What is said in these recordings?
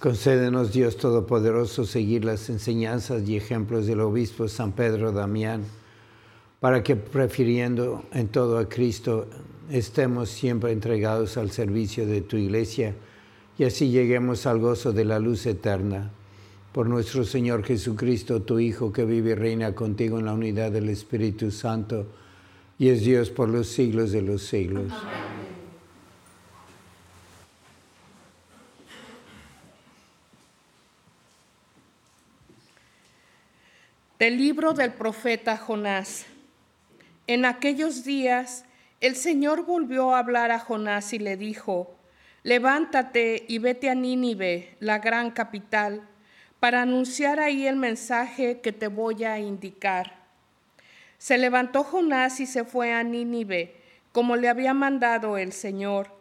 Concédenos, Dios Todopoderoso, seguir las enseñanzas y ejemplos del obispo San Pedro Damián, para que, prefiriendo en todo a Cristo, estemos siempre entregados al servicio de tu iglesia y así lleguemos al gozo de la luz eterna. Por nuestro Señor Jesucristo, tu Hijo, que vive y reina contigo en la unidad del Espíritu Santo, y es Dios por los siglos de los siglos. Amén. Del libro del profeta Jonás. En aquellos días el Señor volvió a hablar a Jonás y le dijo, levántate y vete a Nínive, la gran capital, para anunciar ahí el mensaje que te voy a indicar. Se levantó Jonás y se fue a Nínive, como le había mandado el Señor.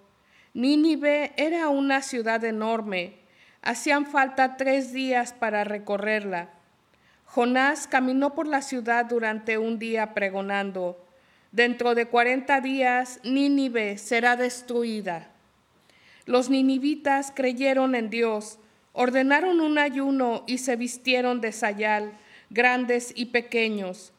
Nínive era una ciudad enorme, hacían falta tres días para recorrerla Jonás caminó por la ciudad durante un día pregonando, dentro de cuarenta días Nínive será destruida. Los ninivitas creyeron en Dios, ordenaron un ayuno y se vistieron de sayal, grandes y pequeños.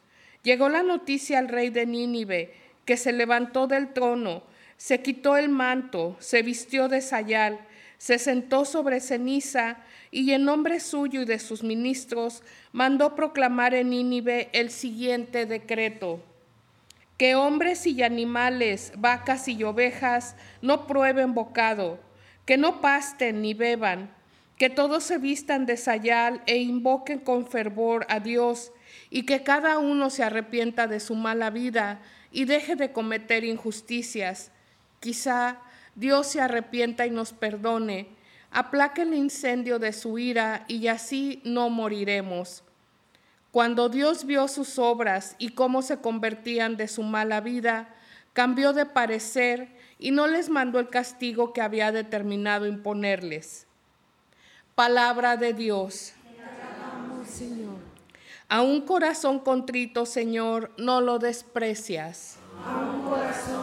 Llegó la noticia al rey de Nínive, que se levantó del trono, se quitó el manto, se vistió de sayal, se sentó sobre ceniza y en nombre suyo y de sus ministros mandó proclamar en Nínive el siguiente decreto. Que hombres y animales, vacas y ovejas no prueben bocado, que no pasten ni beban, que todos se vistan de sayal e invoquen con fervor a Dios, y que cada uno se arrepienta de su mala vida y deje de cometer injusticias. Quizá Dios se arrepienta y nos perdone, aplaque el incendio de su ira y así no moriremos. Cuando Dios vio sus obras y cómo se convertían de su mala vida, cambió de parecer y no les mandó el castigo que había determinado imponerles. Palabra de Dios. A un corazón contrito, Señor, no lo desprecias. A un corazón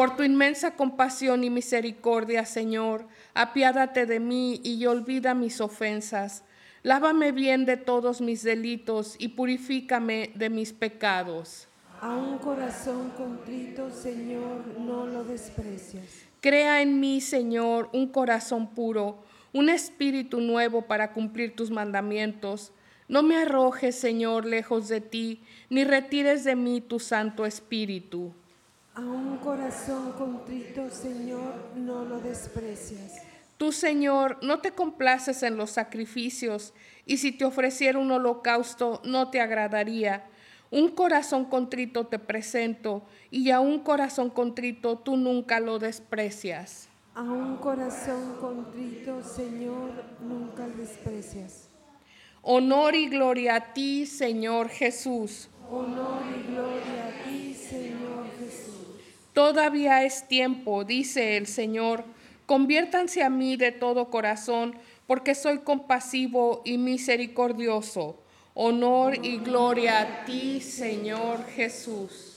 Por tu inmensa compasión y misericordia, Señor, apiádate de mí y olvida mis ofensas. Lávame bien de todos mis delitos y purifícame de mis pecados. A un corazón contrito, Señor, no lo desprecias. Crea en mí, Señor, un corazón puro un espíritu nuevo para cumplir tus mandamientos. No me arrojes, Señor, lejos de ti, ni retires de mí tu Santo Espíritu. A un corazón contrito, Señor, no lo desprecias. Tú, Señor, no te complaces en los sacrificios, y si te ofreciera un holocausto, no te agradaría. Un corazón contrito te presento, y a un corazón contrito tú nunca lo desprecias. A un corazón contrito, Señor, nunca desprecias. Honor y gloria a ti, Señor Jesús. Honor y gloria a ti, Señor Jesús. Todavía es tiempo, dice el Señor. Conviértanse a mí de todo corazón, porque soy compasivo y misericordioso. Honor y gloria a ti, Señor Jesús.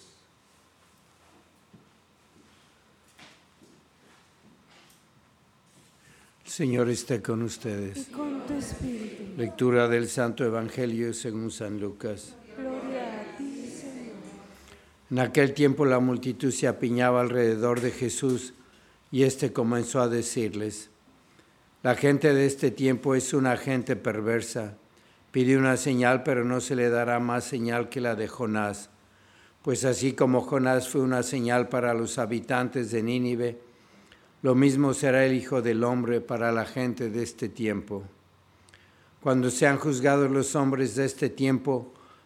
Señor esté con ustedes. Y con tu espíritu. Lectura del Santo Evangelio según San Lucas. En aquel tiempo la multitud se apiñaba alrededor de Jesús y éste comenzó a decirles, la gente de este tiempo es una gente perversa. Pide una señal, pero no se le dará más señal que la de Jonás. Pues así como Jonás fue una señal para los habitantes de Nínive, lo mismo será el Hijo del Hombre para la gente de este tiempo. Cuando sean juzgados los hombres de este tiempo,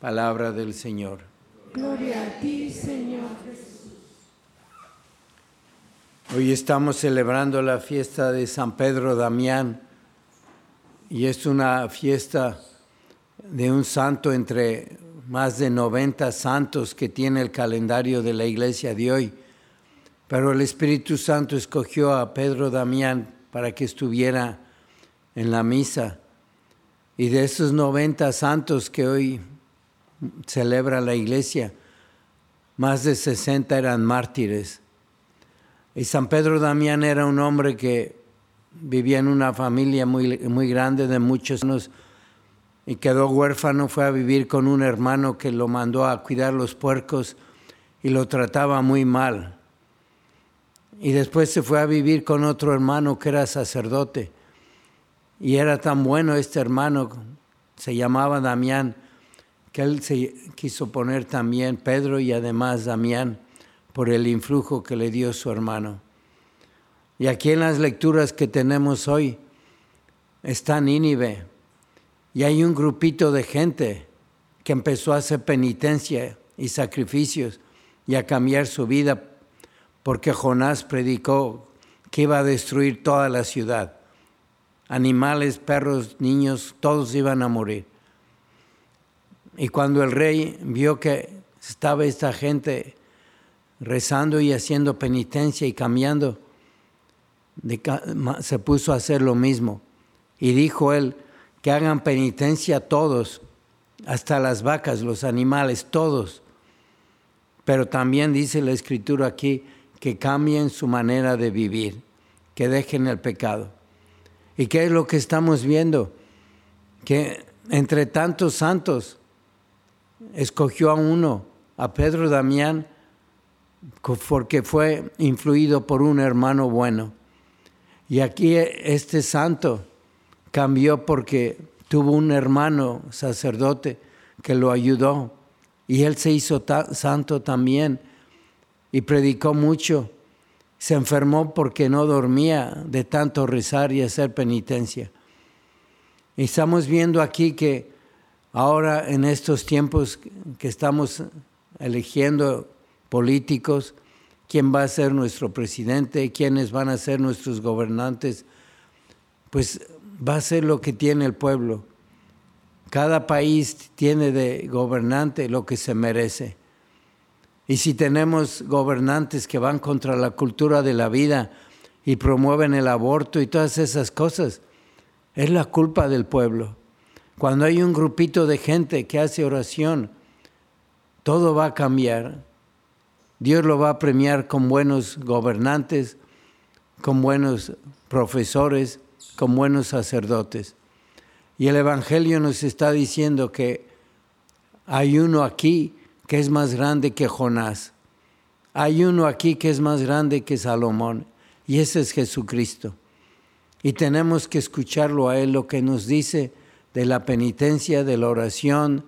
Palabra del Señor. Gloria a ti, Señor Jesús. Hoy estamos celebrando la fiesta de San Pedro Damián y es una fiesta de un santo entre más de 90 santos que tiene el calendario de la iglesia de hoy. Pero el Espíritu Santo escogió a Pedro Damián para que estuviera en la misa. Y de esos 90 santos que hoy celebra la iglesia, más de 60 eran mártires. Y San Pedro Damián era un hombre que vivía en una familia muy, muy grande de muchos años y quedó huérfano, fue a vivir con un hermano que lo mandó a cuidar los puercos y lo trataba muy mal. Y después se fue a vivir con otro hermano que era sacerdote. Y era tan bueno este hermano, se llamaba Damián, que él se quiso poner también Pedro y además Damián por el influjo que le dio su hermano. Y aquí en las lecturas que tenemos hoy está Nínive y hay un grupito de gente que empezó a hacer penitencia y sacrificios y a cambiar su vida porque Jonás predicó que iba a destruir toda la ciudad. Animales, perros, niños, todos iban a morir. Y cuando el rey vio que estaba esta gente rezando y haciendo penitencia y cambiando, se puso a hacer lo mismo. Y dijo él, que hagan penitencia todos, hasta las vacas, los animales, todos. Pero también dice la escritura aquí, que cambien su manera de vivir, que dejen el pecado. ¿Y qué es lo que estamos viendo? Que entre tantos santos escogió a uno, a Pedro Damián, porque fue influido por un hermano bueno. Y aquí este santo cambió porque tuvo un hermano sacerdote que lo ayudó y él se hizo santo también y predicó mucho. Se enfermó porque no dormía de tanto rezar y hacer penitencia. Y estamos viendo aquí que ahora en estos tiempos que estamos eligiendo políticos, quién va a ser nuestro presidente, quiénes van a ser nuestros gobernantes, pues va a ser lo que tiene el pueblo. Cada país tiene de gobernante lo que se merece. Y si tenemos gobernantes que van contra la cultura de la vida y promueven el aborto y todas esas cosas, es la culpa del pueblo. Cuando hay un grupito de gente que hace oración, todo va a cambiar. Dios lo va a premiar con buenos gobernantes, con buenos profesores, con buenos sacerdotes. Y el Evangelio nos está diciendo que hay uno aquí que es más grande que Jonás. Hay uno aquí que es más grande que Salomón. Y ese es Jesucristo. Y tenemos que escucharlo a Él, lo que nos dice de la penitencia, de la oración,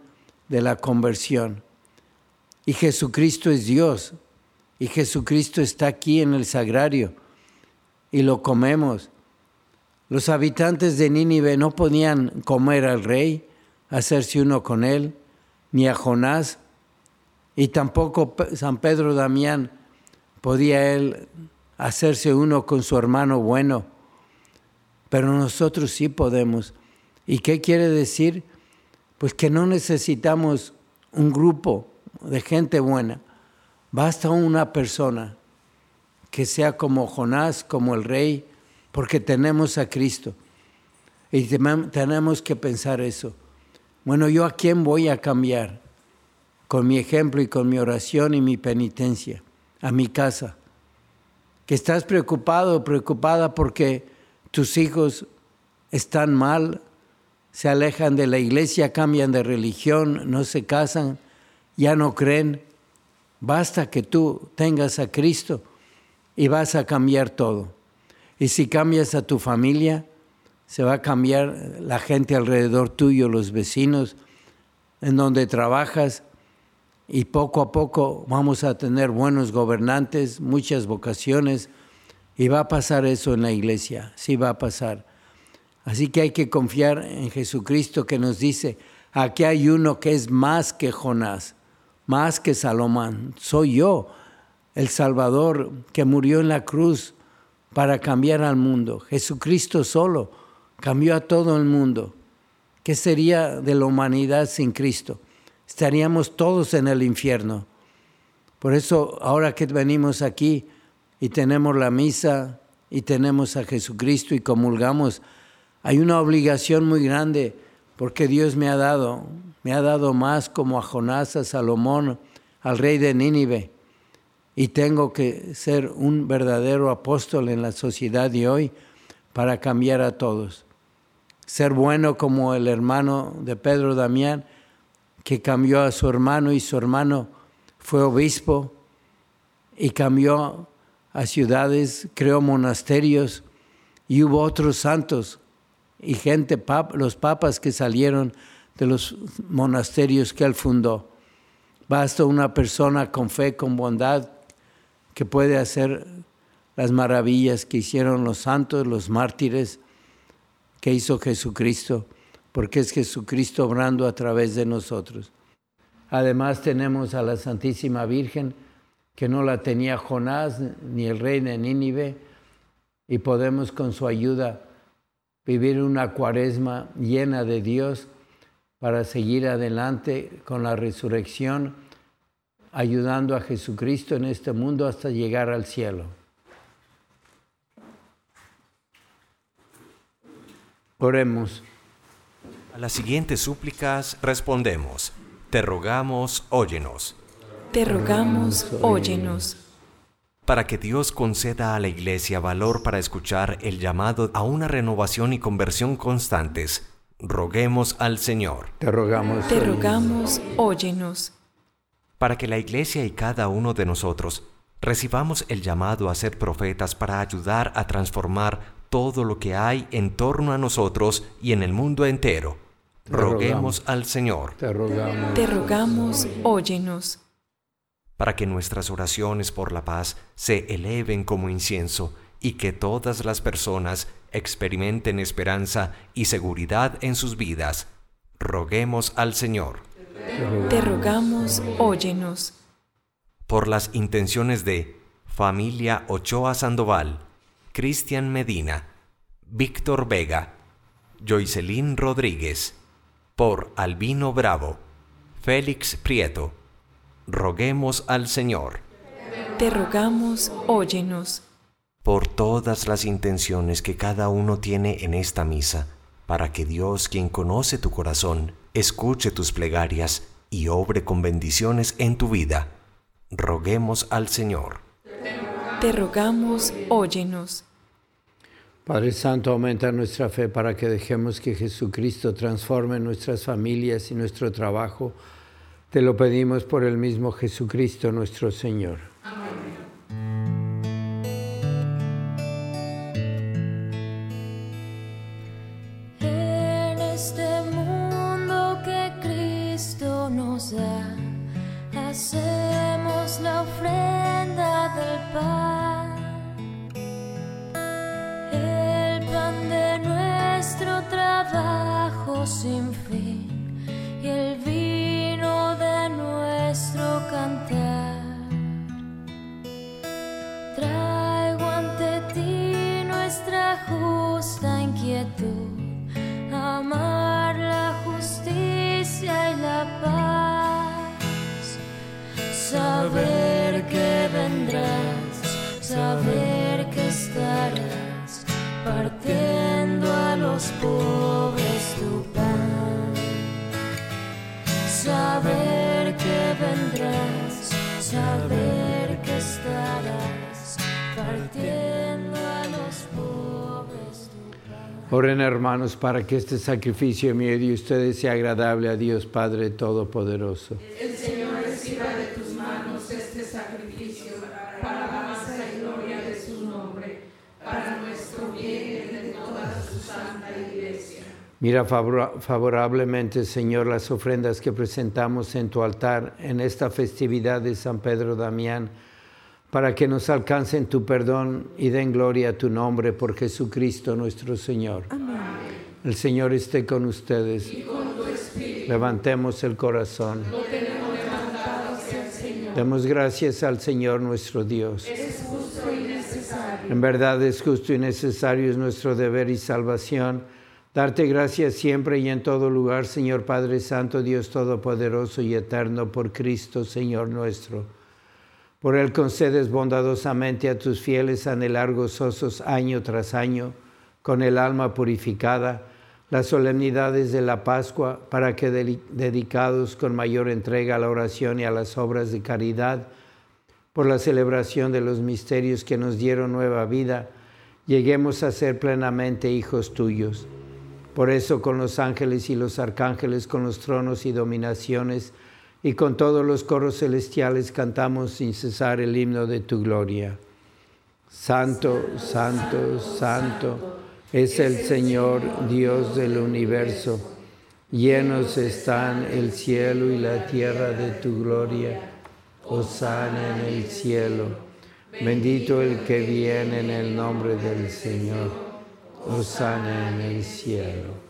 de la conversión. Y Jesucristo es Dios. Y Jesucristo está aquí en el sagrario. Y lo comemos. Los habitantes de Nínive no podían comer al rey, hacerse uno con él, ni a Jonás, y tampoco San Pedro Damián podía él hacerse uno con su hermano bueno, pero nosotros sí podemos. ¿Y qué quiere decir? Pues que no necesitamos un grupo de gente buena, basta una persona que sea como Jonás, como el rey, porque tenemos a Cristo. Y tenemos que pensar eso. Bueno, ¿yo a quién voy a cambiar? Con mi ejemplo y con mi oración y mi penitencia. A mi casa. Que estás preocupado o preocupada porque tus hijos están mal, se alejan de la iglesia, cambian de religión, no se casan, ya no creen. Basta que tú tengas a Cristo y vas a cambiar todo. Y si cambias a tu familia, se va a cambiar la gente alrededor tuyo, los vecinos, en donde trabajas, y poco a poco vamos a tener buenos gobernantes, muchas vocaciones, y va a pasar eso en la iglesia, sí va a pasar. Así que hay que confiar en Jesucristo que nos dice, aquí hay uno que es más que Jonás, más que Salomón, soy yo, el Salvador que murió en la cruz para cambiar al mundo. Jesucristo solo cambió a todo el mundo. ¿Qué sería de la humanidad sin Cristo? Estaríamos todos en el infierno. Por eso ahora que venimos aquí y tenemos la misa y tenemos a Jesucristo y comulgamos, hay una obligación muy grande porque Dios me ha dado, me ha dado más como a Jonás, a Salomón, al rey de Nínive y tengo que ser un verdadero apóstol en la sociedad de hoy para cambiar a todos. Ser bueno como el hermano de Pedro Damián, que cambió a su hermano y su hermano fue obispo y cambió a ciudades, creó monasterios y hubo otros santos y gente, los papas que salieron de los monasterios que él fundó. Basta una persona con fe, con bondad, que puede hacer las maravillas que hicieron los santos, los mártires, que hizo Jesucristo, porque es Jesucristo obrando a través de nosotros. Además tenemos a la Santísima Virgen, que no la tenía Jonás ni el rey de Nínive, y podemos con su ayuda vivir una cuaresma llena de Dios para seguir adelante con la resurrección ayudando a Jesucristo en este mundo hasta llegar al cielo. Oremos. A las siguientes súplicas respondemos. Te rogamos, óyenos. Te rogamos, óyenos. Para que Dios conceda a la Iglesia valor para escuchar el llamado a una renovación y conversión constantes, roguemos al Señor. Te rogamos. Te rogamos, óyenos para que la Iglesia y cada uno de nosotros recibamos el llamado a ser profetas para ayudar a transformar todo lo que hay en torno a nosotros y en el mundo entero. Roguemos al Señor. Te rogamos. Te rogamos, óyenos. Para que nuestras oraciones por la paz se eleven como incienso y que todas las personas experimenten esperanza y seguridad en sus vidas. Roguemos al Señor. Te rogamos, óyenos. Por las intenciones de Familia Ochoa Sandoval, Cristian Medina, Víctor Vega, Joycelyn Rodríguez, por Albino Bravo, Félix Prieto. Roguemos al Señor. Te rogamos, óyenos. por todas las intenciones que cada uno tiene en esta misa, para que Dios, quien conoce tu corazón, escuche tus plegarias y obre con bendiciones en tu vida. Roguemos al Señor. Te rogamos, óyenos. Padre Santo, aumenta nuestra fe para que dejemos que Jesucristo transforme nuestras familias y nuestro trabajo. Te lo pedimos por el mismo Jesucristo nuestro Señor. En Oren hermanos para que este sacrificio mío y de ustedes sea agradable a Dios Padre Todopoderoso. Mira favora- favorablemente, Señor, las ofrendas que presentamos en tu altar en esta festividad de San Pedro Damián, para que nos alcancen tu perdón y den gloria a tu nombre por Jesucristo nuestro Señor. El Señor esté con ustedes. Levantemos el corazón. Demos gracias al Señor nuestro Dios. En verdad es justo y necesario, es nuestro deber y salvación. Darte gracias siempre y en todo lugar, Señor Padre Santo, Dios Todopoderoso y Eterno, por Cristo, Señor nuestro. Por Él concedes bondadosamente a tus fieles anhelar gozosos año tras año, con el alma purificada, las solemnidades de la Pascua, para que dedicados con mayor entrega a la oración y a las obras de caridad, por la celebración de los misterios que nos dieron nueva vida, lleguemos a ser plenamente hijos tuyos. Por eso con los ángeles y los arcángeles, con los tronos y dominaciones, y con todos los coros celestiales cantamos sin cesar el himno de tu gloria. Santo, santo, santo es el Señor Dios del universo. Llenos están el cielo y la tierra de tu gloria. Hosana en el cielo. Bendito el que viene en el nombre del Señor. Hosana en el cielo.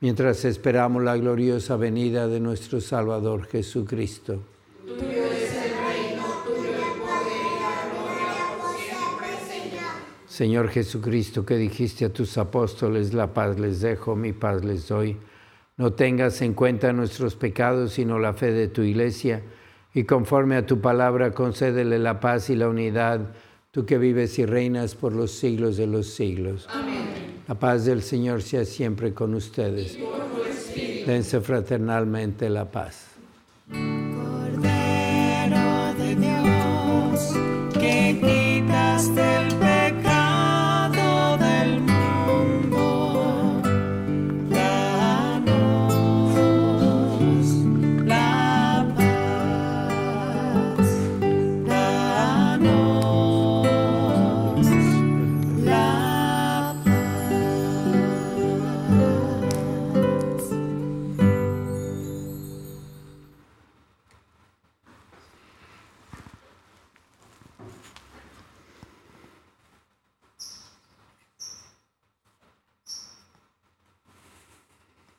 mientras esperamos la gloriosa venida de nuestro Salvador Jesucristo. Tuyo es el reino, tuyo el y la gloria Señor. Señor Jesucristo, que dijiste a tus apóstoles, la paz les dejo, mi paz les doy. No tengas en cuenta nuestros pecados, sino la fe de tu iglesia, y conforme a tu palabra concédele la paz y la unidad, tú que vives y reinas por los siglos de los siglos. Amén. La paz del Señor sea siempre con ustedes. Dense fraternalmente la paz.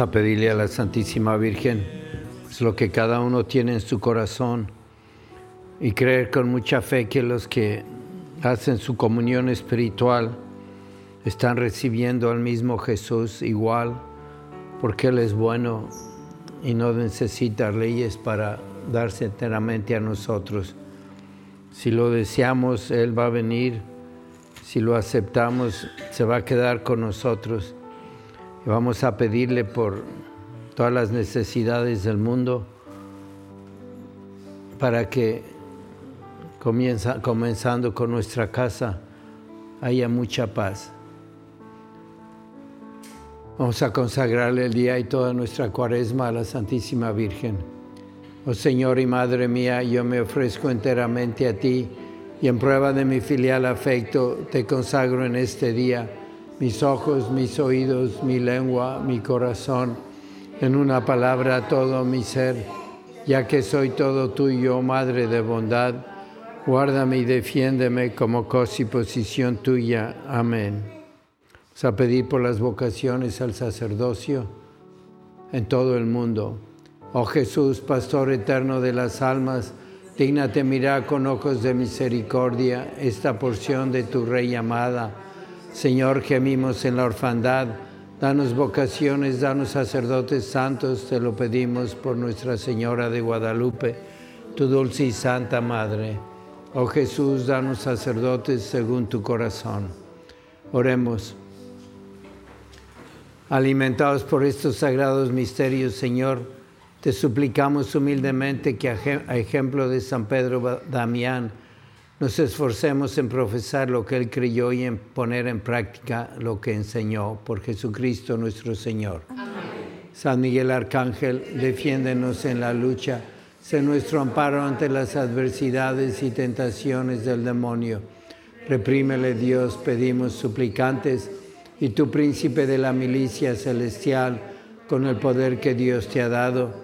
A pedirle a la Santísima Virgen pues, lo que cada uno tiene en su corazón y creer con mucha fe que los que hacen su comunión espiritual están recibiendo al mismo Jesús igual, porque Él es bueno y no necesita leyes para darse enteramente a nosotros. Si lo deseamos, Él va a venir. Si lo aceptamos, se va a quedar con nosotros. Vamos a pedirle por todas las necesidades del mundo para que comenzando con nuestra casa haya mucha paz. Vamos a consagrarle el día y toda nuestra cuaresma a la Santísima Virgen. Oh Señor y Madre mía, yo me ofrezco enteramente a ti y en prueba de mi filial afecto te consagro en este día mis ojos, mis oídos, mi lengua, mi corazón, en una palabra todo mi ser, ya que soy todo tuyo, Madre de bondad, guárdame y defiéndeme como cosa y posición tuya. Amén. Vamos a pedir por las vocaciones al sacerdocio en todo el mundo. Oh Jesús, Pastor eterno de las almas, dígnate mirar con ojos de misericordia esta porción de tu Rey amada. Señor, gemimos en la orfandad. Danos vocaciones, danos sacerdotes santos, te lo pedimos por Nuestra Señora de Guadalupe, tu dulce y santa Madre. Oh Jesús, danos sacerdotes según tu corazón. Oremos. Alimentados por estos sagrados misterios, Señor, te suplicamos humildemente que a ejemplo de San Pedro Damián nos esforcemos en profesar lo que él creyó y en poner en práctica lo que enseñó por Jesucristo nuestro Señor. Amén. San Miguel Arcángel, defiéndenos en la lucha, sé nuestro amparo ante las adversidades y tentaciones del demonio. Reprímele Dios, pedimos suplicantes, y tu príncipe de la milicia celestial, con el poder que Dios te ha dado,